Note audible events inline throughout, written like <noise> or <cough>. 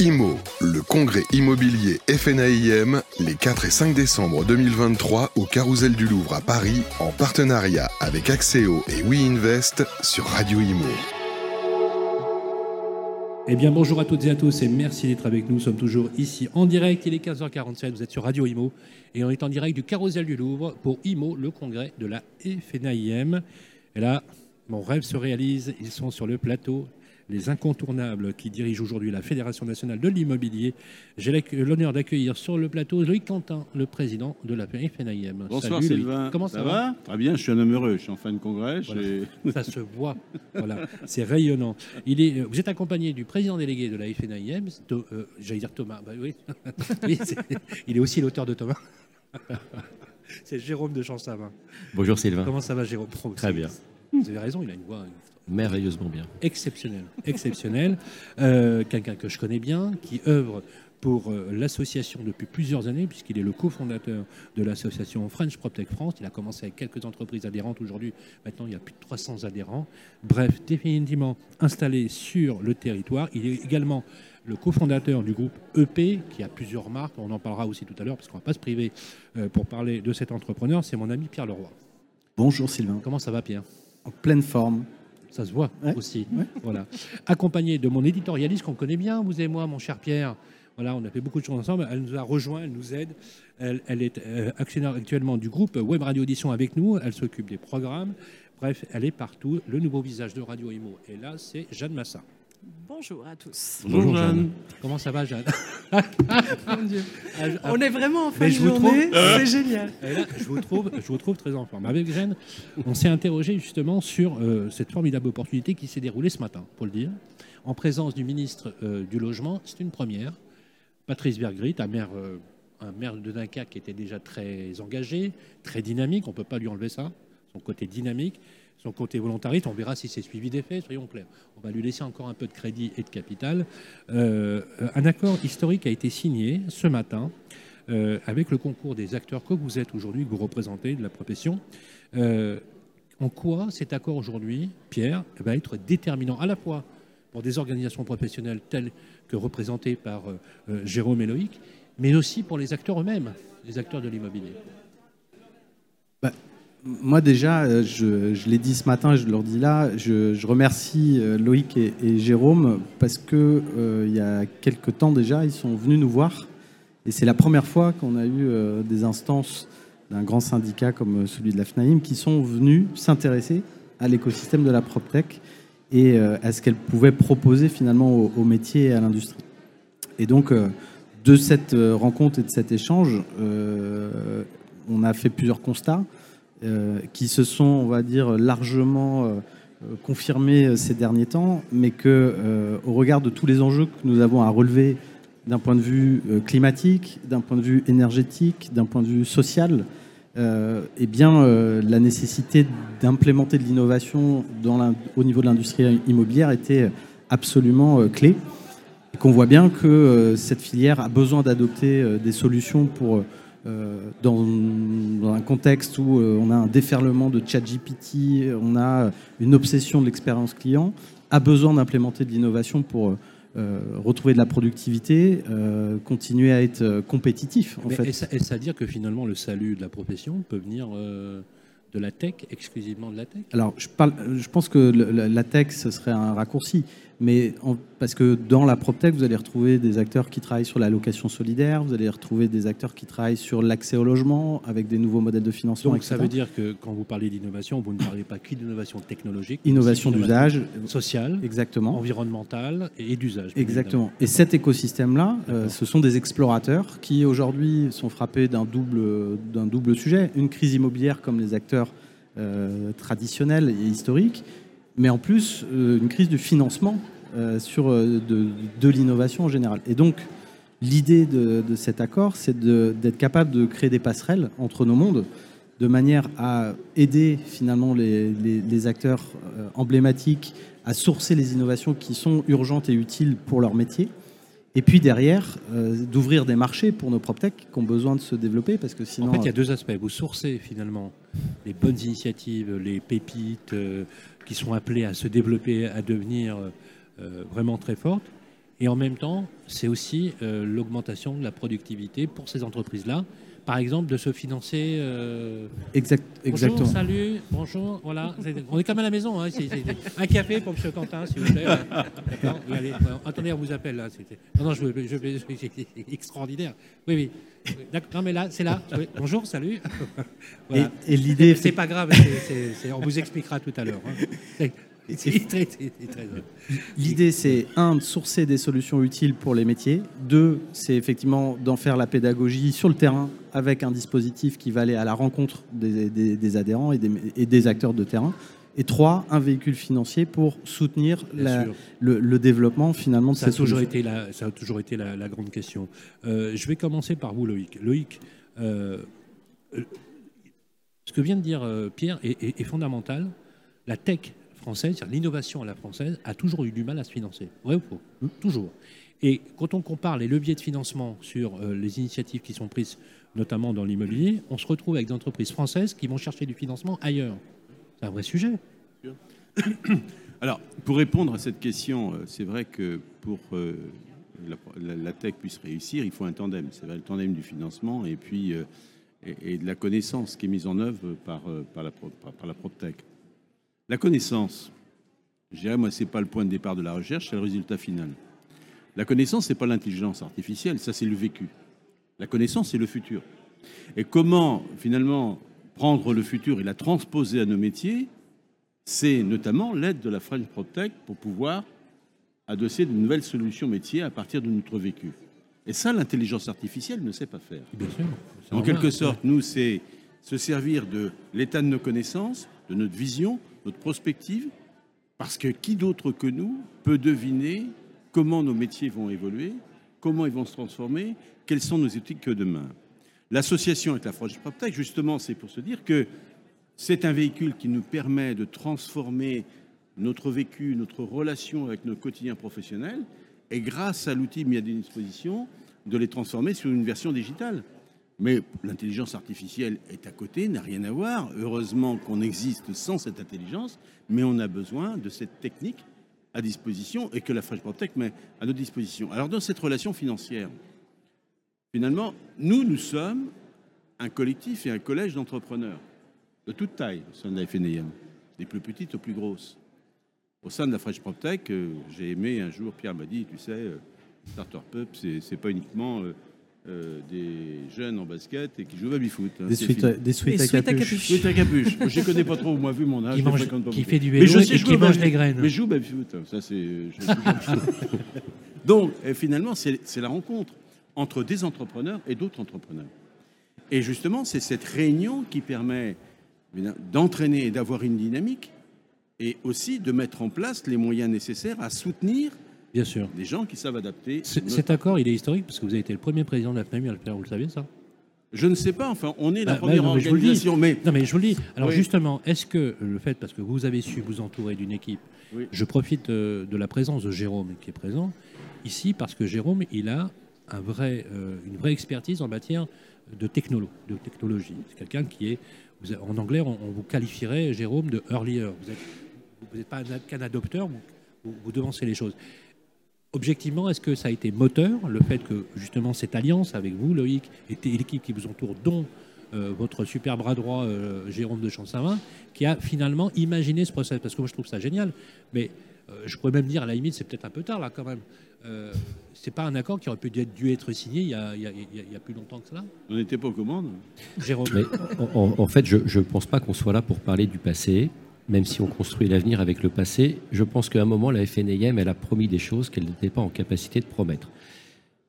IMO, le congrès immobilier FNAIM, les 4 et 5 décembre 2023 au Carousel du Louvre à Paris, en partenariat avec Axéo et WeInvest sur Radio Imo. Eh bien, bonjour à toutes et à tous et merci d'être avec nous. Nous sommes toujours ici en direct. Il est 15h47. Vous êtes sur Radio Imo et on est en direct du Carousel du Louvre pour Imo, le congrès de la FNAIM. Et là, mon rêve se réalise. Ils sont sur le plateau les incontournables qui dirigent aujourd'hui la Fédération nationale de l'immobilier. J'ai l'honneur d'accueillir sur le plateau Loïc Quentin, le président de la FNAIM. Bonsoir Sylvain. Comment ça, va, Très bien, je suis un homme heureux, je suis en fin de congrès. <laughs> ça se voit, voilà, c'est rayonnant. Il est, vous êtes accompagné du président délégué de la FNAIM, euh, j'allais dire Thomas, bah oui, <laughs> il est aussi l'auteur de Thomas. <laughs> c'est Jérôme de Champsavin. Bonjour Sylvain. Comment ça va Jérôme? Très bien. Vous avez raison, il a une voix, merveilleusement bien. Exceptionnel, exceptionnel. Euh, quelqu'un que je connais bien, qui œuvre pour euh, l'association depuis plusieurs années, puisqu'il est le cofondateur de l'association French PropTech France. Il a commencé avec quelques entreprises adhérentes. Aujourd'hui, maintenant, il y a plus de 300 adhérents. Bref, définitivement installé sur le territoire. Il est également le cofondateur du groupe EP, qui a plusieurs marques. On en parlera aussi tout à l'heure, parce qu'on ne va pas se priver euh, pour parler de cet entrepreneur. C'est mon ami Pierre Leroy. Bonjour Sylvain. Comment ça va Pierre? En pleine forme ça se voit aussi. Voilà. Accompagné de mon éditorialiste qu'on connaît bien, vous et moi, mon cher Pierre. Voilà, on a fait beaucoup de choses ensemble. Elle nous a rejoint, elle nous aide. Elle, est euh, actionnaire actuellement du groupe Web Radio Audition avec nous. Elle s'occupe des programmes. Bref, elle est partout. Le nouveau visage de Radio Imo. Et là, c'est Jeanne Massa. Bonjour à tous. Bonjour, Jeanne. Comment ça va, Jeanne <laughs> Mon Dieu. Ah, On est vraiment en fin de journée, c'est génial. je, vous trouve, je vous trouve très en forme. Avec Jeanne, on s'est interrogé justement sur euh, cette formidable opportunité qui s'est déroulée ce matin, pour le dire, en présence du ministre euh, du Logement. C'est une première. Patrice Bergrit, un maire, euh, un maire de Dunkerque qui était déjà très engagé, très dynamique, on ne peut pas lui enlever ça, son côté dynamique son côté volontariste. On verra si c'est suivi des faits, soyons clairs. On va lui laisser encore un peu de crédit et de capital. Euh, un accord historique a été signé ce matin euh, avec le concours des acteurs que vous êtes aujourd'hui, que vous représentez de la profession. Euh, en quoi cet accord aujourd'hui, Pierre, va être déterminant à la fois pour des organisations professionnelles telles que représentées par Jérôme et mais aussi pour les acteurs eux-mêmes, les acteurs de l'immobilier? Moi déjà, euh, je, l'ai dit ce matin, je leur dis là, je, remercie euh, Loïc et, Jérôme parce que euh, il y a quelques temps déjà, ils sont venus nous voir et c'est la première fois qu'on a eu des instances d'un grand syndicat comme celui de la FNAIM qui sont venus s'intéresser à l'écosystème de la PropTech et à ce qu'elle pouvait proposer finalement au, au, métier et à l'industrie. Et donc, de cette rencontre et de cet échange, on a fait plusieurs constats. Euh, qui se sont, on va dire, largement euh, euh, confirmés ces derniers temps, mais que, au regard de tous les enjeux que nous avons à relever d'un point de vue climatique, d'un point de vue énergétique, d'un point de vue social, eh bien, la nécessité d'implémenter de l'innovation au niveau de l'industrie immobilière était absolument clé. Et qu'on voit bien que cette filière a besoin d'adopter des solutions pour euh, dans, un contexte où euh, on a un déferlement de chat GPT, on a une obsession de l'expérience client, a besoin d'implémenter de l'innovation pour euh, retrouver de la productivité, continuer à être compétitif. En fait. Est-ce à dire que finalement le salut de la profession peut venir de la tech, exclusivement de la tech? Alors, je, parle, je pense que la tech, ce serait un raccourci. Mais parce que dans la PropTech, vous allez retrouver des acteurs qui travaillent sur la location solidaire, vous allez retrouver des acteurs qui travaillent sur l'accès au logement avec des nouveaux modèles de financement. Donc ça veut dire que quand vous parlez d'innovation, vous ne parlez pas d'innovation technologique, innovation d'usage, sociale, exactement, environnementale et d'usage. Exactement. Et cet écosystème-là, euh, ce sont des explorateurs qui aujourd'hui sont frappés d'un double d'un double sujet, une crise immobilière comme les acteurs euh, traditionnels et historiques mais en plus euh, une crise du financement euh, euh, de, l'innovation en général. Et donc, l'idée de, cet accord, c'est d'être capable de créer des passerelles entre nos mondes, de manière à aider finalement les, acteurs emblématiques à sourcer les innovations qui sont urgentes et utiles pour leur métier. Et puis derrière, d'ouvrir des marchés pour nos PropTech qui ont besoin de se développer parce que sinon. En fait, il y a deux aspects. Vous sourcez finalement les bonnes initiatives, les pépites, qui sont appelées à se développer, à devenir euh, vraiment très fortes. Et en même temps, c'est aussi l'augmentation de la productivité pour ces entreprises-là par exemple, de se financer. Euh... Exact, exactement. Bonjour, salut, bonjour, voilà. On est comme à la maison. Hein, un café pour M. Quentin, s'il vous plaît. <laughs> Allez, attendez, on vous appelle là. Non, non, je, je, c'est <laughs> extraordinaire. Oui, oui. Non, mais là, c'est là. Bonjour, salut. <laughs> Voilà. Et, et l'idée. C'est pas grave, on vous expliquera tout à l'heure. Hein. L'idée, c'est un, de sourcer des solutions utiles pour les métiers. Deux, c'est effectivement d'en faire la pédagogie sur le terrain avec un dispositif qui va aller à la rencontre des, adhérents et des, acteurs de terrain. Et trois, un véhicule financier pour soutenir le, développement finalement de ça a toujours été la, Ça a toujours été la, grande question. Euh, je vais commencer par vous, Loïc. Loïc, euh, ce que vient de dire euh, Pierre est, est fondamental. La tech française, l'innovation à la française, a toujours eu du mal à se financer. Vrai ou faux mmh. Toujours. Et quand on compare les leviers de financement sur euh, les initiatives qui sont prises, notamment dans l'immobilier, on se retrouve avec des entreprises françaises qui vont chercher du financement ailleurs. C'est un vrai sujet. <coughs> Alors, pour répondre à cette question, euh, c'est vrai que pour euh, la, la, tech puisse réussir, il faut un tandem. C'est le tandem du financement et puis et, de la connaissance qui est mise en œuvre par, par la, par, par la PropTech. La connaissance, je dirais, moi, ce n'est pas le point de départ de la recherche, c'est le résultat final. La connaissance, ce n'est pas l'intelligence artificielle, ça, c'est le vécu. La connaissance, c'est le futur. Et comment, finalement, prendre le futur et la transposer à nos métiers, c'est notamment l'aide de la French PropTech pour pouvoir adosser de nouvelles solutions métiers à partir de notre vécu. Et ça, l'intelligence artificielle ne sait pas faire. Bien sûr. En quelque sorte, nous, c'est se servir de l'état de nos connaissances, de notre vision, notre prospective, parce que qui d'autre que nous peut deviner comment nos métiers vont évoluer, comment ils vont se transformer, quelles sont nos éthiques demain? L'association avec la French PropTech, justement, c'est pour se dire que c'est un véhicule qui nous permet de transformer notre vécu, notre relation avec nos quotidiens professionnels, et grâce à l'outil mis à disposition, de les transformer sur une version digitale. Mais l'intelligence artificielle est à côté, n'a rien à voir. Heureusement qu'on existe sans cette intelligence, mais on a besoin de cette technique à disposition et que la French PropTech met à notre disposition. Alors dans cette relation financière, finalement, nous, nous sommes un collectif et un collège d'entrepreneurs de toute taille au sein de la FNIM, des plus petites aux plus grosses. Au sein de la French PropTech, euh, j'ai aimé un jour, Pierre m'a dit, tu sais, euh, Starter Pup, c'est pas uniquement... Euh, des jeunes en basket et qui jouent au baby-foot. Hein, des, suites, à, des suites, à, capuche. Suites à capuche. je ne connais pas trop, moi, vu mon âge. Qui, mange, qui fait du vélo mais je et qui mange des graines. Mais je joue au baby-foot. Hein, ça, c'est. <laughs> Donc, finalement, c'est la rencontre entre des entrepreneurs et d'autres entrepreneurs. Et justement, c'est cette réunion qui permet d'entraîner et d'avoir une dynamique et aussi de mettre en place les moyens nécessaires à soutenir Bien sûr. Des gens qui savent adapter. Cet accord, il est historique parce que vous avez été le premier président de la FNAMI à le faire, vous le savez ça? Je ne sais pas, enfin, on est la bah, première organisation. Mais, Non, mais je vous le dis. Alors, justement, est-ce que le fait, parce que vous avez su vous entourer d'une équipe, je profite de la présence de Jérôme qui est présent ici, parce que Jérôme, il a un vrai, euh, une vraie expertise en matière de, technolo, de technologie. C'est quelqu'un qui est, en anglais, on, vous qualifierait, Jérôme, de earlier. Vous n'êtes pas qu'un adopteur, vous, vous devancez les choses. Objectivement, est-ce que ça a été moteur, le fait que justement cette alliance avec vous, Loïc, et l'équipe qui vous entoure, dont euh, votre super bras droit, euh, Jérôme de Champsavin, qui a finalement imaginé ce process? Parce que moi, je trouve ça génial. Mais euh, je pourrais même dire, à la limite, c'est peut-être un peu tard, là, quand même. c'est pas un accord qui aurait pu dû être signé il y a, il y a plus longtemps que cela On n'était pas aux commandes. Jérôme. Mais, en, fait, je ne pense pas qu'on soit là pour parler du passé même si on construit l'avenir avec le passé, je pense qu'à un moment, la FNIM, elle a promis des choses qu'elle n'était pas en capacité de promettre.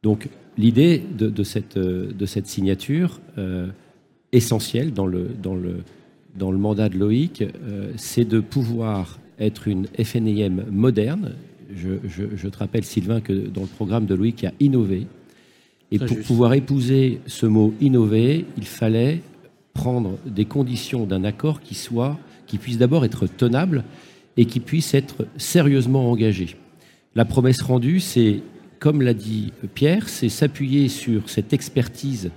Donc, l'idée de, cette, de cette signature, euh, essentielle dans le, dans, le, dans le mandat de Loïc, euh, c'est de pouvoir être une FNIM moderne. Je, te rappelle, Sylvain, que dans le programme de Loïc, il y a innover. Et pour pouvoir épouser ce mot innover, il fallait prendre des conditions d'un accord qui soit qui puisse d'abord être tenable et qui puisse être sérieusement engagé. La promesse rendue, c'est, comme l'a dit Pierre, c'est s'appuyer sur cette expertise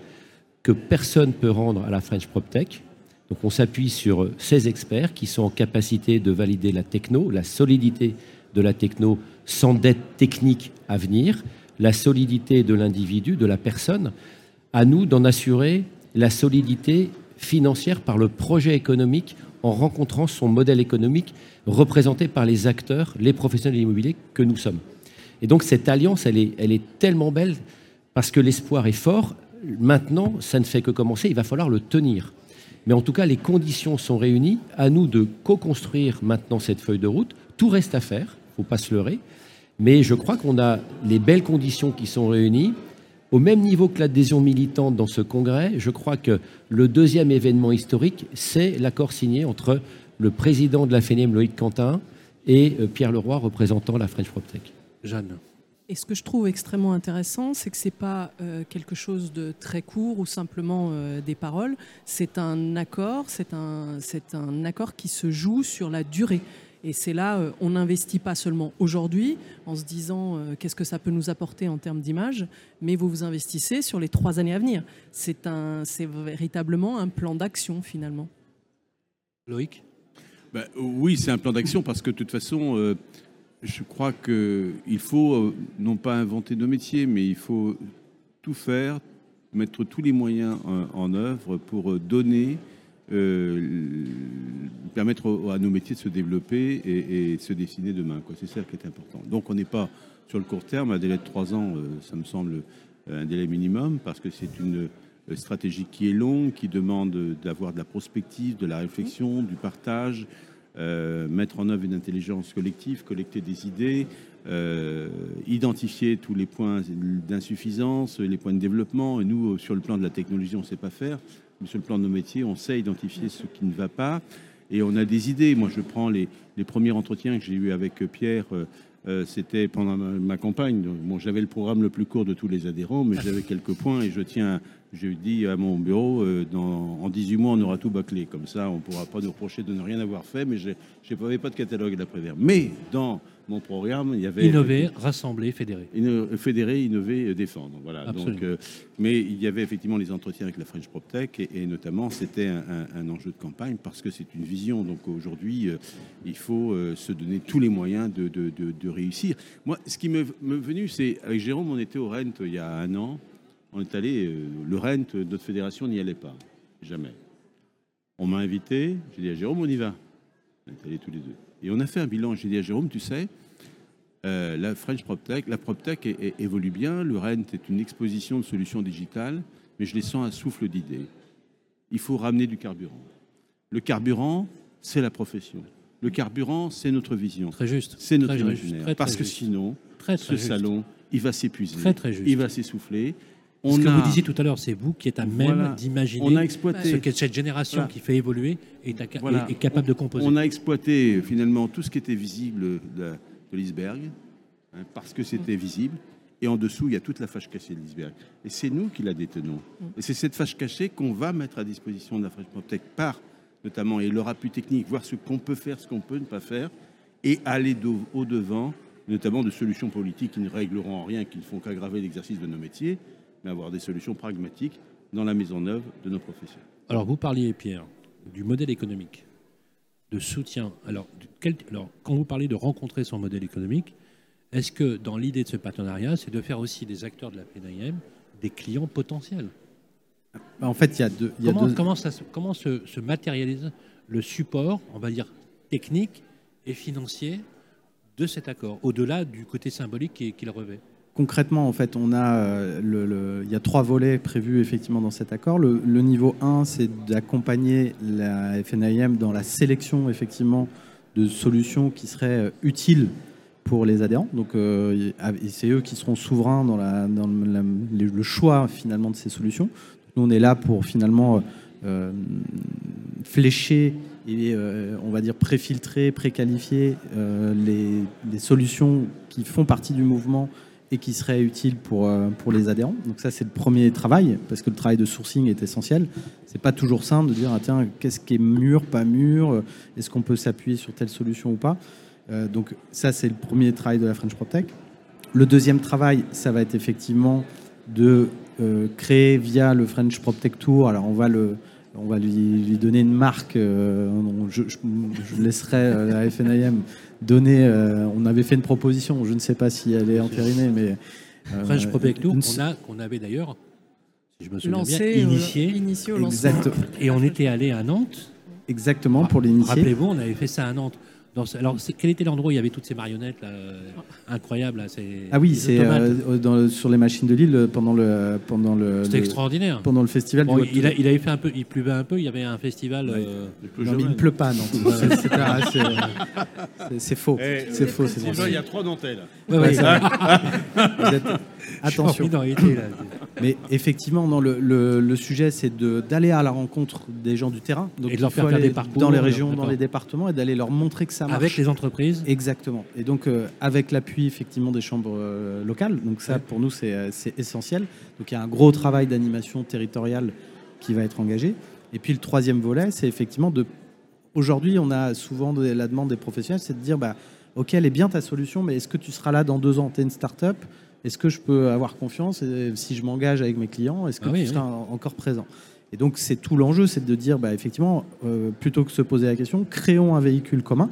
que personne ne peut rendre à la French PropTech. Donc on s'appuie sur ces experts qui sont en capacité de valider la techno, la solidité de la techno sans dette technique à venir, la solidité de l'individu, de la personne, à nous d'en assurer la solidité financière par le projet économique en rencontrant son modèle économique représenté par les acteurs, les professionnels de l'immobilier que nous sommes. Et donc cette alliance, elle est, elle est tellement belle parce que l'espoir est fort. Maintenant, ça ne fait que commencer, il va falloir le tenir. Mais en tout cas, les conditions sont réunies. À nous de co-construire maintenant cette feuille de route. Tout reste à faire, il ne faut pas se leurrer. Mais je crois qu'on a les belles conditions qui sont réunies. Au même niveau que l'adhésion militante dans ce congrès, je crois que le deuxième événement historique, c'est l'accord signé entre le président de la FENEM, Loïc Quentin, et euh, Pierre Leroy, représentant la French PropTech. Jeanne. Et ce que je trouve extrêmement intéressant, c'est que ce n'est pas euh, quelque chose de très court ou simplement euh, des paroles. C'est un accord, c'est un, un accord qui se joue sur la durée. Et c'est là, euh, on n'investit pas seulement aujourd'hui en se disant euh, qu'est-ce que ça peut nous apporter en termes d'image, mais vous vous investissez sur les trois années à venir. C'est un, c'est véritablement un plan d'action finalement. Loïc? Ben, Oui, c'est un plan d'action parce que de toute façon, euh, je crois qu'il faut non pas inventer nos métiers, mais il faut tout faire, mettre tous les moyens en œuvre pour donner euh, permettre à nos métiers de se développer et, se dessiner demain. C'est ça qui est important. Donc on n'est pas sur le court terme, un délai de trois ans, euh, ça me semble euh, un délai minimum, parce que c'est une stratégie qui est longue, qui demande d'avoir de la prospective, de la réflexion, du partage, mettre en œuvre une intelligence collective, collecter des idées, identifier tous les points d'insuffisance, les points de développement. Et nous, sur le plan de la technologie, on ne sait pas faire sur le plan de nos métiers, on sait identifier ce qui ne va pas et on a des idées. Moi, je prends les, premiers entretiens que j'ai eus avec Pierre. Euh, euh, c'était pendant ma, campagne. Bon, j'avais le programme le plus court de tous les adhérents, mais <laughs> j'avais quelques points et je tiens, je dis à mon bureau, euh, dans, en 18 mois, on aura tout bâclé. Comme ça, on ne pourra pas nous reprocher de ne rien avoir fait, mais je n'avais pas de catalogue d'après-vert. Mais dans mon programme, il y avait innover, rassembler, fédérer, fédérer, innover, euh, défendre. Voilà. Donc, euh, mais il y avait effectivement les entretiens avec la French PropTech et, et notamment c'était un, enjeu de campagne parce que c'est une vision. Donc aujourd'hui, euh, il faut se donner tous les moyens de, de, de, réussir. Moi, ce qui m'est venu, c'est avec Jérôme, on était au Rent il y a un an. On est allé, le Rent, notre fédération n'y allait pas, jamais. On m'a invité, j'ai dit à Jérôme, on y va. On est allés tous les deux. Et on a fait un bilan. J'ai dit à Jérôme, tu sais, euh, la French PropTech, la PropTech évolue bien. Le RENT est une exposition de solutions digitales, mais je les sens à souffle d'idées. Il faut ramener du carburant. Le carburant, c'est la profession. Le carburant, c'est notre vision. Très juste. C'est notre imaginaire. Parce que sinon, ce salon, il va s'épuiser. Il va s'essouffler. Ce que vous disiez tout à l'heure, c'est vous qui êtes à même d'imaginer ce que cette génération qui fait évoluer est, est, capable de composer. On a exploité finalement tout ce qui était visible de, l'iceberg, hein, parce que c'était visible. Et en dessous, il y a toute la fâche cachée de l'iceberg. Et c'est nous qui la détenons. Et c'est cette fâche cachée qu'on va mettre à disposition de la French par, notamment, et leur appui technique, voir ce qu'on peut faire, ce qu'on peut ne pas faire, et aller au-devant, notamment de solutions politiques qui ne régleront rien, qui ne font qu'aggraver l'exercice de nos métiers, mais avoir des solutions pragmatiques dans la mise en œuvre de nos professions. Alors, vous parliez, Pierre, du modèle économique, de soutien. Alors, alors quand vous parlez de rencontrer son modèle économique, est-ce que dans l'idée de ce partenariat, c'est de faire aussi des acteurs de la PNIM des clients potentiels? Bah, En fait, il y a deux. comment, ça, comment se, se, matérialise le support, on va dire, technique et financier de cet accord, au-delà du côté symbolique qu'il revêt? Concrètement, en fait, on a euh, il y a trois volets prévus effectivement dans cet accord. Le, niveau 1, c'est d'accompagner la FNIM dans la sélection effectivement de solutions qui seraient euh, utiles pour les adhérents. Donc, euh, c'est eux qui seront souverains dans le choix finalement de ces solutions. Nous, on est là pour finalement flécher et on va dire préfiltrer, préqualifier les, les, solutions qui font partie du mouvement et qui serait utile pour, euh, pour les adhérents. Donc ça, c'est le premier travail, parce que le travail de sourcing est essentiel. C'est pas toujours simple de dire, ah, tiens, qu'est-ce qui est mûr, pas mûr, est-ce qu'on peut s'appuyer sur telle solution ou pas? Euh, donc ça, c'est le premier travail de la French PropTech. Le deuxième travail, ça va être effectivement de euh, créer via le French PropTech Tour, alors on va le, on va lui, lui donner une marque. euh, je, je- je laisserai euh, la FNIM donner. euh, on avait fait une proposition, je ne sais pas si elle est entérinée, mais. euh, Tour, une- qu'on a- qu'on avait d'ailleurs, si je me souviens Lancé, bien, euh, initié. initié au lancement. Exact- Et on était allé à Nantes. exactement, pour l'initier. Rappelez-vous, on avait fait ça à Nantes. Dans ce- alors, quel était l'endroit où il y avait toutes ces marionnettes là, euh, incroyables là, Ah oui, c'est euh, dans- sur les machines de Lille pendant le, pendant le, C'était le- extraordinaire. pendant le festival Bon, du il, a- il avait fait un peu, il pleuvait un peu, il y avait un festival. Ouais. euh, Il Non, mais il pleut pas, non. <laughs> C'est- faux. Eh, C'est faux. c'est Sylvain, faux. il y a trois dentelles. ouais, ouais, <laughs> Vous êtes- Attention. là. Mais effectivement, non, le, le- le sujet, c'est de- d'aller à la rencontre des gens du terrain. Donc, Et de leur faire faire aller des parcours, dans les régions, dans les départements, et d'aller leur montrer que ça marche. Avec les entreprises. Exactement. Et donc, euh, avec l'appui effectivement des chambres euh, locales. Donc, ça, Ouais. pour nous, c'est euh, c'est essentiel. Donc, il y a un gros travail d'animation territoriale qui va être engagé. Et puis, le troisième volet, c'est effectivement de. Aujourd'hui, on a souvent de- la demande des professionnels, c'est de dire bah, Ok, elle est bien ta solution, mais est-ce que tu seras là dans deux ans? Tu es une start-up Est-ce que je peux avoir confiance? Et Si je m'engage avec mes clients, est-ce que Ah tu oui, seras en- encore présent? Et donc, c'est tout l'enjeu, c'est de dire bah, effectivement, euh, plutôt que se poser la question, créons un véhicule commun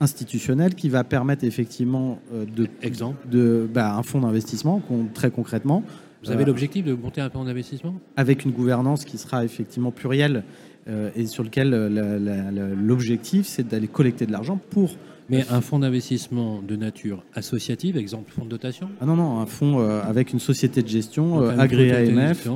institutionnel qui va permettre effectivement euh, de, Exemple. de bah, un fonds d'investissement très concrètement Vous avez Euh, l'objectif de monter un plan d'investissement? avec une gouvernance qui sera effectivement plurielle euh, et sur lequel l'objectif c'est d'aller collecter de l'argent pour Mais un fonds d'investissement de nature associative, exemple fonds de dotation? Ah non non un fonds euh, avec une société de gestion de AMF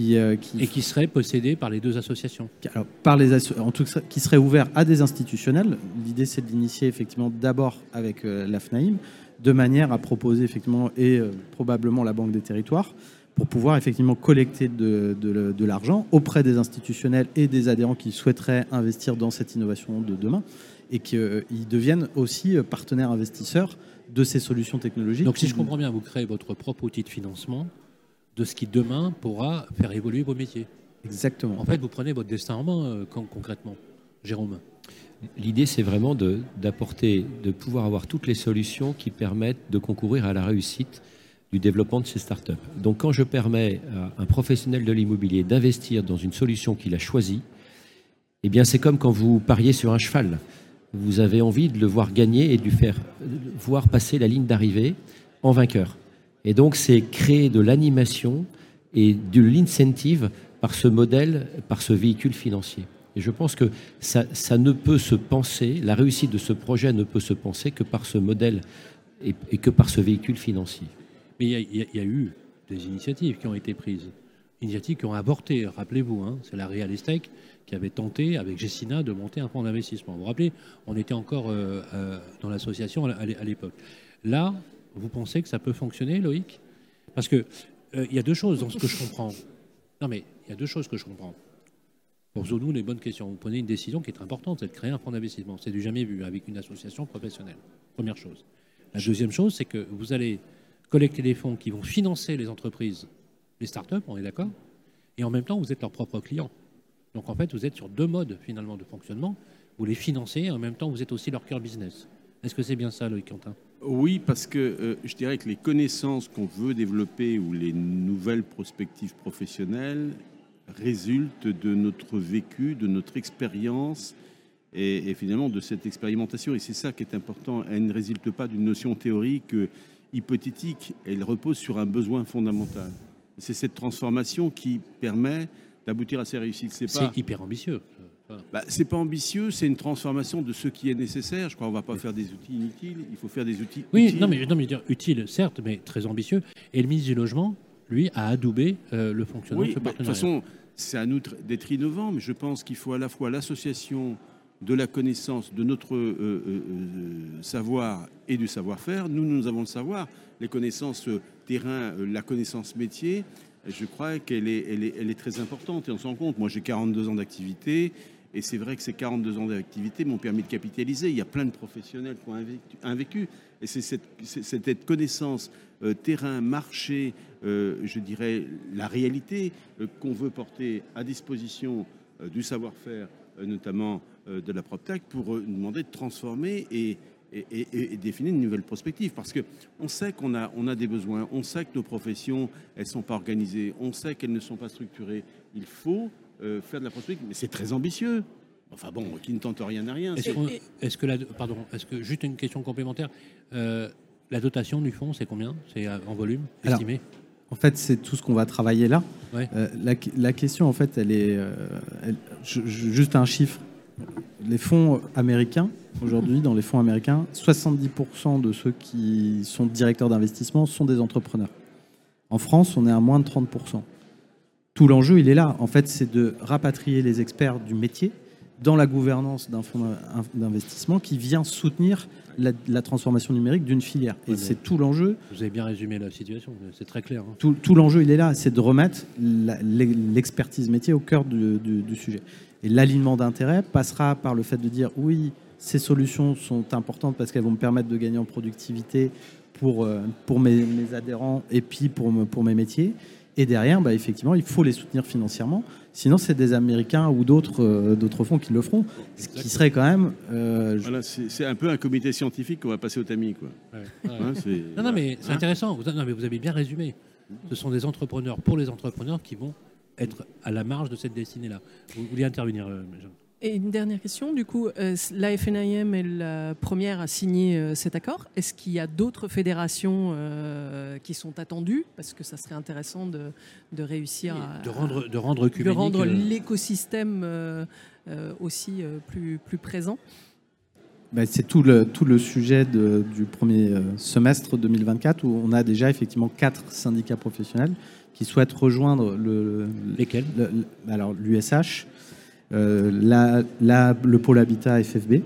qui, euh, qui et qui serait possédé par les deux associations. alors, par les asso- en tout cas, qui serait ouvert à des institutionnels. L'idée, c'est de l'initier effectivement d'abord avec euh, la FNAIM, de manière à proposer effectivement et euh, probablement la Banque des Territoires pour pouvoir effectivement collecter de, de- de l'argent auprès des institutionnels et des adhérents qui souhaiteraient investir dans cette innovation de demain et qu'ils deviennent aussi euh, partenaires investisseurs de ces solutions technologiques. Donc si je comprends bien, vous créez votre propre outil de financement de ce qui demain pourra faire évoluer vos métiers. Exactement. En fait, vous prenez votre destin en main euh, con- concrètement, Jérôme. L'idée, c'est vraiment de- d'apporter, de, pouvoir avoir toutes les solutions qui permettent de concourir à la réussite du développement de ces startups. Donc, quand je permets à un professionnel de l'immobilier d'investir dans une solution qu'il a choisie, eh bien, c'est comme quand vous pariez sur un cheval. Vous avez envie de le voir gagner et de lui faire euh, voir passer la ligne d'arrivée en vainqueur. Et donc, c'est créer de l'animation et de l'incentive par ce modèle, par ce véhicule financier. Et je pense que ça, ne peut se penser, la réussite de ce projet ne peut se penser que par ce modèle et, que par ce véhicule financier. Mais il y, a- eu des initiatives qui ont été prises, initiatives qui ont avorté. Rappelez-vous, hein, c'est la Real Estate qui avait tenté, avec Gessina, de monter un fonds d'investissement. Vous vous rappelez, on était encore euh, euh, dans l'association à l'époque. Là, vous pensez que ça peut fonctionner, Loïc? Parce que euh, il y a deux choses dans ce que je comprends. Non, mais il y a deux choses que je comprends. Posons-nous les bonnes questions. Vous prenez une décision qui est importante, c'est de créer un fonds d'investissement. C'est du jamais vu avec une association professionnelle. Première chose. La deuxième chose, c'est que vous allez collecter des fonds qui vont financer les entreprises, les startups, on est d'accord? Et en même temps, vous êtes leur propre client. Donc en fait, vous êtes sur deux modes finalement de fonctionnement. Vous les financez et en même temps, vous êtes aussi leur cœur business. Est-ce que c'est bien ça, Loïc Quentin? Oui, parce que euh, je dirais que les connaissances qu'on veut développer ou les nouvelles prospectives professionnelles résultent de notre vécu, de notre expérience et, et finalement de cette expérimentation. Et c'est ça qui est important. Elle ne résulte pas d'une notion théorique euh, hypothétique. Elle repose sur un besoin fondamental. C'est cette transformation qui permet d'aboutir à ces réussites. C'est C'est pas hyper ambitieux. Bah, c'est pas ambitieux, c'est une transformation de ce qui est nécessaire. Je crois qu'on va pas faire des outils inutiles, il faut faire des outils Oui, utiles. non mais, non, mais dire, utile, certes, mais très ambitieux. Et le ministre du Logement, lui, a adoubé euh, le fonctionnement Oui, de ce bah, de toute partenariat. façon, c'est à nous tr- d'être innovants, mais je pense qu'il faut à la fois l'association de la connaissance, de notre euh, euh, savoir et du savoir-faire. Nous, nous avons le savoir, les connaissances terrain, la connaissance métier. Je crois qu'elle est, elle est, elle est très importante et on s'en compte. Moi, j'ai 42 ans d'activité. Et c'est vrai que ces 42 ans d'activité m'ont permis de capitaliser. Il y a plein de professionnels qui ont un vécu. Et c'est cette, connaissance euh, terrain, marché, euh, je dirais la réalité euh, qu'on veut porter à disposition du savoir-faire, notamment de la PropTech, pour demander de transformer et, définir une nouvelle prospective. Parce que on sait qu'on a, a des besoins, on sait que nos professions, elles ne sont pas organisées, on sait qu'elles ne sont pas structurées. Il faut euh, faire de la prospective. Mais c'est très ambitieux. Enfin bon, qui ne tente rien n'a rien. Est-ce que la, pardon, est-ce que juste une question complémentaire, euh, la dotation du fonds, c'est combien? C'est euh, en volume Alors, estimé? En fait, c'est tout ce qu'on va travailler là. Ouais. Euh, la, la question, en fait, elle est. euh, elle- juste un chiffre. Les fonds américains, aujourd'hui, dans les fonds américains, 70% de ceux qui sont directeurs d'investissement sont des entrepreneurs. En France, on est à moins de 30%. Tout l'enjeu, il est là. En fait, c'est de rapatrier les experts du métier dans la gouvernance d'un fonds d'in- d'investissement qui vient soutenir la, la transformation numérique d'une filière. Et Ouais, c'est tout l'enjeu Vous avez bien résumé la situation, c'est très clair. hein. tout, tout l'enjeu, il est là, c'est de remettre l'expertise métier au cœur du, du- du sujet. Et l'alignement d'intérêts passera par le fait de dire oui, ces solutions sont importantes parce qu'elles vont me permettre de gagner en productivité pour, euh, pour mes, mes adhérents et puis pour, pour mes métiers. Et derrière, bah, effectivement, il faut les soutenir financièrement. Sinon, c'est des Américains ou d'autres euh, d'autres fonds qui le feront. Ce qui serait quand même. euh, je- Voilà, c'est un peu un comité scientifique qu'on va passer au tamis. Quoi. Ouais, ouais. Hein, c'est- Non, non, mais c'est Hein intéressant. Vous, non, mais vous avez bien résumé. Ce sont des entrepreneurs pour les entrepreneurs qui vont être à la marge de cette destinée-là. Vous vouliez intervenir, euh, Jean Et une dernière question, du coup, euh, la FNIM est la première à signer euh, cet accord. Est-ce qu'il y a d'autres fédérations euh, qui sont attendues? Parce que ça serait intéressant de, de réussir à, de rendre, de rendre de œcuménique, rendre l'écosystème aussi plus, plus présent. Ben, c'est tout le, tout le sujet de- du premier semestre 2024 où on a déjà effectivement quatre syndicats professionnels qui souhaitent rejoindre le, le- lesquels? le- le- alors l'USH, la, la- le pôle habitat FFB,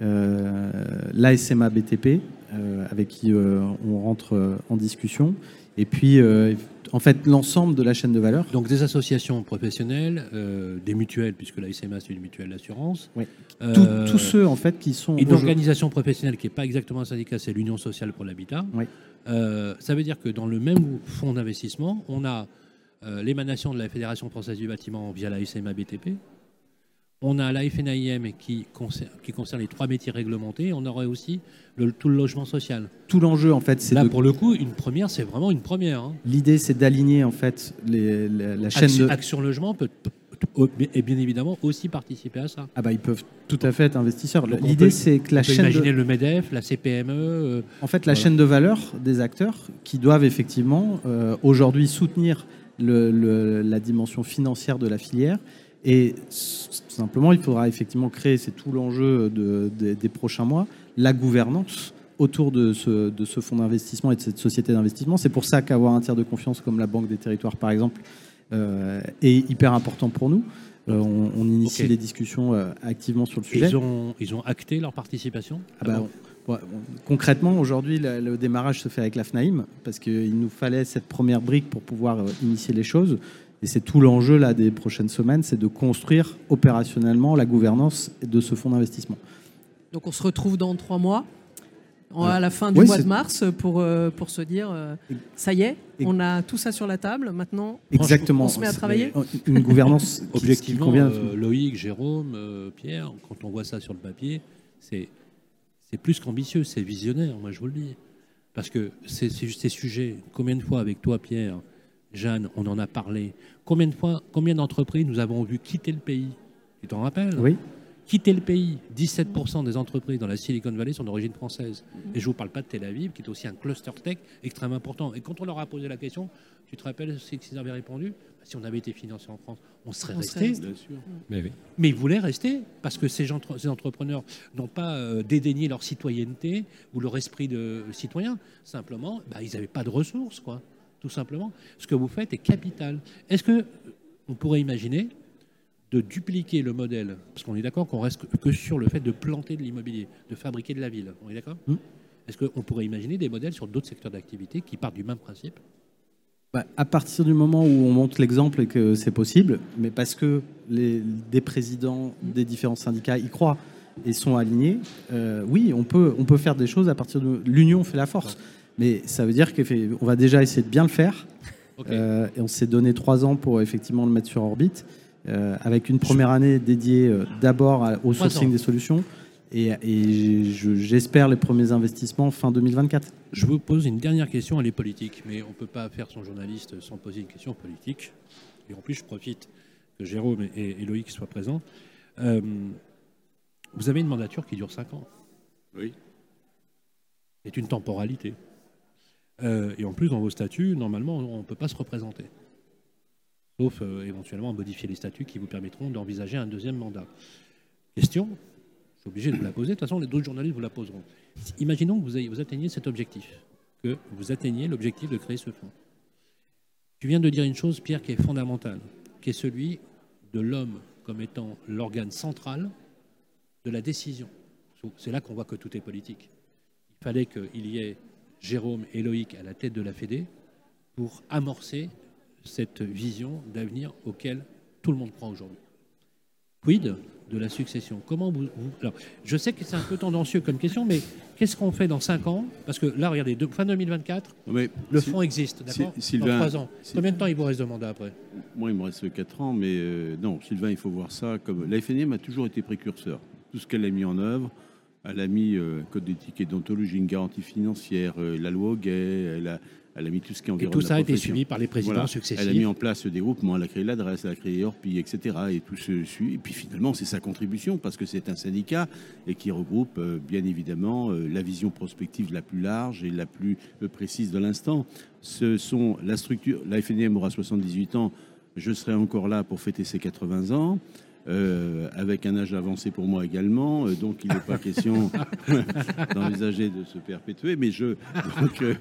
euh, l'ASMA BTP euh, avec qui euh, on rentre euh, en discussion, et puis euh, en fait l'ensemble de la chaîne de valeur. Donc des associations professionnelles, euh, des mutuelles, puisque la SMA c'est une mutuelle d'assurance. Oui. Euh, Tous- ceux en fait qui sont Une organisation professionnelle qui n'est pas exactement un syndicat, c'est l'Union sociale pour l'habitat. Oui. Euh, ça veut dire que dans le même fonds d'investissement, on a euh, l'émanation de la Fédération française du bâtiment via la SMA BTP. On a la FNAIM qui concerne, qui concerne les trois métiers réglementés. On aurait aussi le, tout le logement social. tout l'enjeu en fait, c'est Là, de- pour le coup, une première, c'est vraiment une première. hein. l'idée c'est d'aligner en fait les- la chaîne Action, de Action Logement peut, et bien évidemment aussi participer à ça. Ah bah ils peuvent tout à fait être investisseurs. L'idée c'est que la on peut chaîne de... imaginer le MEDEF, la CPME. euh, En fait, la chaîne de valeur des acteurs qui doivent effectivement euh, aujourd'hui soutenir le- le- la dimension financière de la filière. Et simplement, il faudra effectivement créer, c'est tout l'enjeu de- des- des prochains mois, la gouvernance autour de ce, de ce fonds d'investissement et de cette société d'investissement. C'est pour ça qu'avoir un tiers de confiance comme la Banque des Territoires, par exemple, euh, est hyper important pour nous. Euh, on, on initie Ok. les discussions euh, activement sur le sujet. ils, ont, ils ont acté leur participation? Ah bah, on- ouais, on- concrètement, aujourd'hui, le, le démarrage se fait avec la FNAIM parce qu'il nous fallait cette première brique pour pouvoir initier les choses. Et c'est tout l'enjeu là des prochaines semaines, c'est de construire opérationnellement la gouvernance de ce fonds d'investissement. Donc on se retrouve dans trois mois, à la fin du Oui, mois c'est- de mars, pour, euh, pour se dire, euh, ça y est, on a tout ça sur la table, maintenant Exactement. on se met à travailler C'est Une gouvernance Objectivement, convient euh. Loïc, Jérôme, euh, Pierre, quand on voit ça sur le papier, c'est c'est plus qu'ambitieux, c'est visionnaire, moi je vous le dis. Parce que ces, ces- ces sujets, combien de fois avec toi, Pierre, Jeanne, on en a parlé Combien de fois, combien d'entreprises nous avons vu quitter le pays? Tu t'en rappelles? Oui. Quitter le pays. 17% des entreprises dans la Silicon Valley sont d'origine française. Et je ne vous parle pas de Tel Aviv, qui est aussi un cluster tech extrêmement important. Et quand on leur a posé la question, tu te rappelles ce qu'ils avaient répondu? Bah, Si on avait été financé en France, on serait On resté. serait resté. Bien sûr. Mais oui. Mais ils voulaient rester parce que ces, gens, ces entrepreneurs n'ont pas euh, dédaigné leur citoyenneté ou leur esprit de citoyen. Simplement, bah, ils n'avaient pas de ressources, quoi. Tout simplement. Ce que vous faites est capital. Est-ce que on pourrait imaginer de dupliquer le modèle Parce qu'on est d'accord qu'on reste que- que sur le fait de planter de l'immobilier, de fabriquer de la ville. On est d'accord Hmm. Est-ce qu'on pourrait imaginer des modèles sur d'autres secteurs d'activité qui partent du même principe? Bah, à partir du moment où on montre l'exemple et que c'est possible, mais parce que les, des présidents des différents syndicats y croient et sont alignés, euh, oui, on peut, on peut faire des choses à partir de l'union fait la force. Mais ça veut dire qu'on va déjà essayer de bien le faire. Ok. Euh, et on s'est donné trois ans pour effectivement le mettre sur orbite, euh, avec une première année dédiée euh, d'abord au sourcing des solutions. Et, et je- j'espère les premiers investissements fin 2024. Je vous pose une dernière question, elle est politique, mais on ne peut pas faire son journaliste sans poser une question politique. Et en plus, je profite que Jérôme et, et Loïc soient présents. Euh, vous avez une mandature qui dure 5 ans. Oui. C'est une temporalité. Euh, et en plus, dans vos statuts, normalement, on ne peut pas se représenter. Sauf euh, éventuellement modifier les statuts qui vous permettront d'envisager un deuxième mandat. Question, je suis obligé de vous la poser, de toute façon, les autres journalistes vous la poseront. Imaginons que vous, ayez, atteigniez cet objectif, que vous atteigniez l'objectif de créer ce fonds. Tu viens de dire une chose, Pierre, qui est fondamentale, qui est celui de l'homme comme étant l'organe central de la décision. C'est là qu'on voit que tout est politique. Il fallait qu'il y ait Jérôme et Loïc à la tête de la Fédé pour amorcer cette vision d'avenir auquel tout le monde croit aujourd'hui. Quid de la succession? Comment vous, vous- alors, Je sais que c'est un peu tendancieux comme question, mais qu'est-ce qu'on fait dans 5 ans? Parce que là, regardez, de, fin 2024, Non, mais le fonds existe, d'accord? Sylvain- Dans 3 ans. Combien de temps il vous reste de mandat après? Moi, il me reste 4 ans, mais euh, non, Sylvain, il faut voir ça comme. La FNM a toujours été précurseur. Tout ce qu'elle a mis en œuvre, elle a mis euh, un code d'éthique et d'ontologie, une garantie financière, euh, la loi au gay, elle a, elle a mis tout ce qui Et environne tout la ça a été suivi par les présidents Voilà. successifs. Elle a mis en place des groupements, elle a créé l'adresse, elle a créé Orpi, etc. Et tout suit. Et puis finalement, c'est sa contribution parce que c'est un syndicat et qui regroupe euh, bien évidemment euh, la vision prospective la plus large et la plus précise de l'instant. Ce sont la structure. La FNM aura 78 ans. Je serai encore là pour fêter ses 80 ans. Euh, avec un âge avancé pour moi également, Euh, donc il n'est pas <laughs> question <laughs> d'envisager de se perpétuer, mais je donc, euh,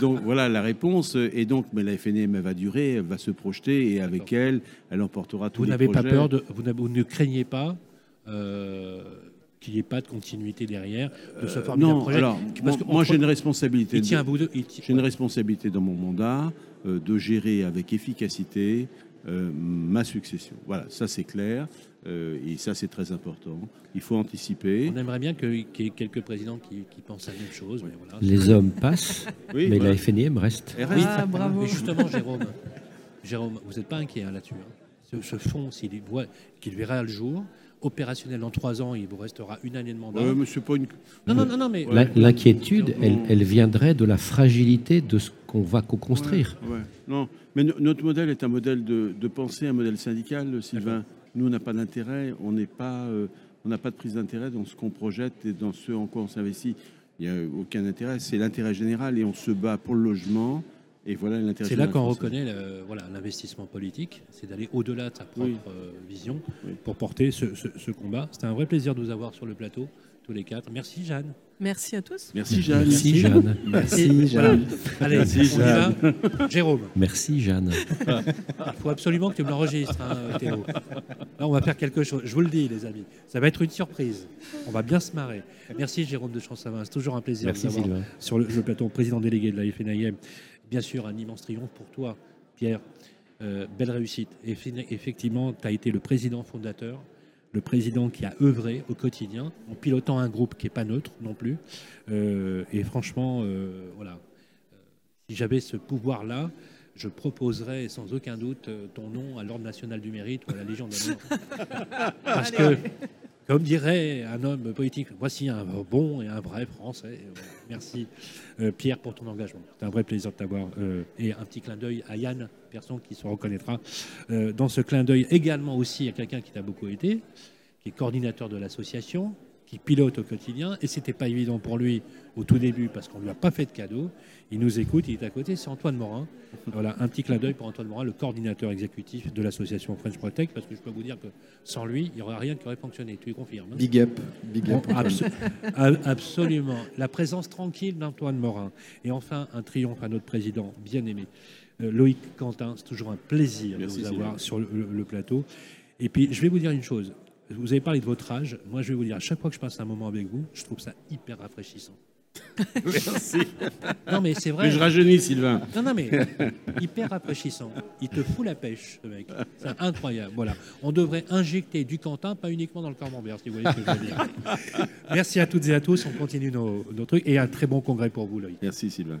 donc voilà la réponse et donc mais la FNM elle va durer, elle va se projeter et avec elle, elle emportera tous Vous n'avez pas peur de, vous, ne craignez pas qu'il n'y ait pas de continuité derrière de ce formidable Euh, Non, projet alors Parce moi, que moi, j'ai une responsabilité. Il tient de- à bout de. J'ai une responsabilité dans mon mandat euh, de gérer avec efficacité euh, ma succession. Voilà, ça c'est clair euh, et ça c'est très important. Il faut anticiper. On aimerait bien que- qu'il y ait quelques présidents qui, qui pensent à la même chose. Mais voilà. Les hommes passent, Oui, mais voilà. la FNIM reste. Oui, reste- Ah, bravo. Mais justement, Jérôme, Jérôme, vous n'êtes pas inquiet hein, là-dessus. hein. Ce, ce fonds, s'il voit qu'il verra le jour, opérationnel dans trois ans, il vous restera une année de mandat. Ouais, mais c'est pas une. non, non, non, non, mais L'inquiétude, elle, viendrait de la fragilité de ce qu'on va co-construire. Ouais, ouais. Non, mais no- notre modèle est un modèle de, de pensée, un modèle syndical, Sylvain. Nous, on n'a pas d'intérêt, on n'est pas, euh, on n'a pas de prise d'intérêt dans ce qu'on projette et dans ce en quoi on s'investit. Il n'y a aucun intérêt, c'est l'intérêt général et on se bat pour le logement. Et voilà l'intérêt c'est là qu'on reconnaît le- voilà, l'investissement politique, c'est d'aller au-delà de sa propre Oui. euh, vision Oui. pour porter ce, ce- ce combat. C'était un vrai plaisir de vous avoir sur le plateau, tous les quatre. Merci Jeanne. Merci à tous. Merci Jeanne. Merci Jeanne. Merci, Jeanne. Allez, Merci, on y va. Jérôme, Merci Jeanne. il faut absolument que tu me l'enregistres, hein, Théo. Là, on va faire quelque chose. Je vous le dis, les amis. Ça va être une surprise. On va bien se marrer. Merci, Jérôme de Champsavin. C'est toujours un plaisir Merci de vous sur le, le plateau, président délégué de la FNIM. Bien sûr, un immense triomphe pour toi, Pierre. Euh, belle réussite. Et effectivement, tu as été le président fondateur, le président qui a œuvré au quotidien en pilotant un groupe qui n'est pas neutre non plus. Euh, et franchement, euh, voilà. Euh, Si j'avais ce pouvoir-là, je proposerais sans aucun doute ton nom à l'Ordre national du mérite ou à la Légion d'honneur. <laughs> Parce que, comme dirait un homme politique, voici un bon et un vrai Français. Merci euh, Pierre pour ton engagement. C'est un vrai plaisir de t'avoir. euh, et un petit clin d'œil à Yann, personne qui se reconnaîtra. Euh, dans ce clin d'œil également aussi à quelqu'un qui t'a beaucoup aidé, qui est coordinateur de l'association, qui pilote au quotidien. Et c'était pas évident pour lui au tout début parce qu'on lui a pas fait de cadeau. Il nous écoute, il est à côté, c'est Antoine Morin. <laughs> Voilà, un petit clin d'œil pour Antoine Morin, le coordinateur exécutif de l'association French Protect, parce que je peux vous dire que sans lui, il n'y aurait rien qui aurait fonctionné. Tu y confirmes hein? Big up. Big Bon, up. abso- <laughs> absolument. La présence tranquille d'Antoine Morin. Et enfin, un triomphe à notre président bien-aimé, euh, Loïc Quentin. C'est toujours un plaisir Merci, de vous avoir sur le, le- le plateau. Et puis, je vais vous dire une chose. Vous avez parlé de votre âge. Moi, je vais vous dire, à chaque fois que je passe un moment avec vous, je trouve ça hyper rafraîchissant. <laughs> Merci. Non, mais c'est vrai. Mais je rajeunis, Sylvain. Non, non, mais hyper rafraîchissant. Il te fout la pêche, ce mec. C'est incroyable. Voilà. On devrait injecter du Quentin, pas uniquement dans le camembert, si vous voyez ce que je veux dire. <laughs> Merci à toutes et à tous. On continue nos, nos trucs. Et un très bon congrès pour vous, Loïc. Merci, Sylvain.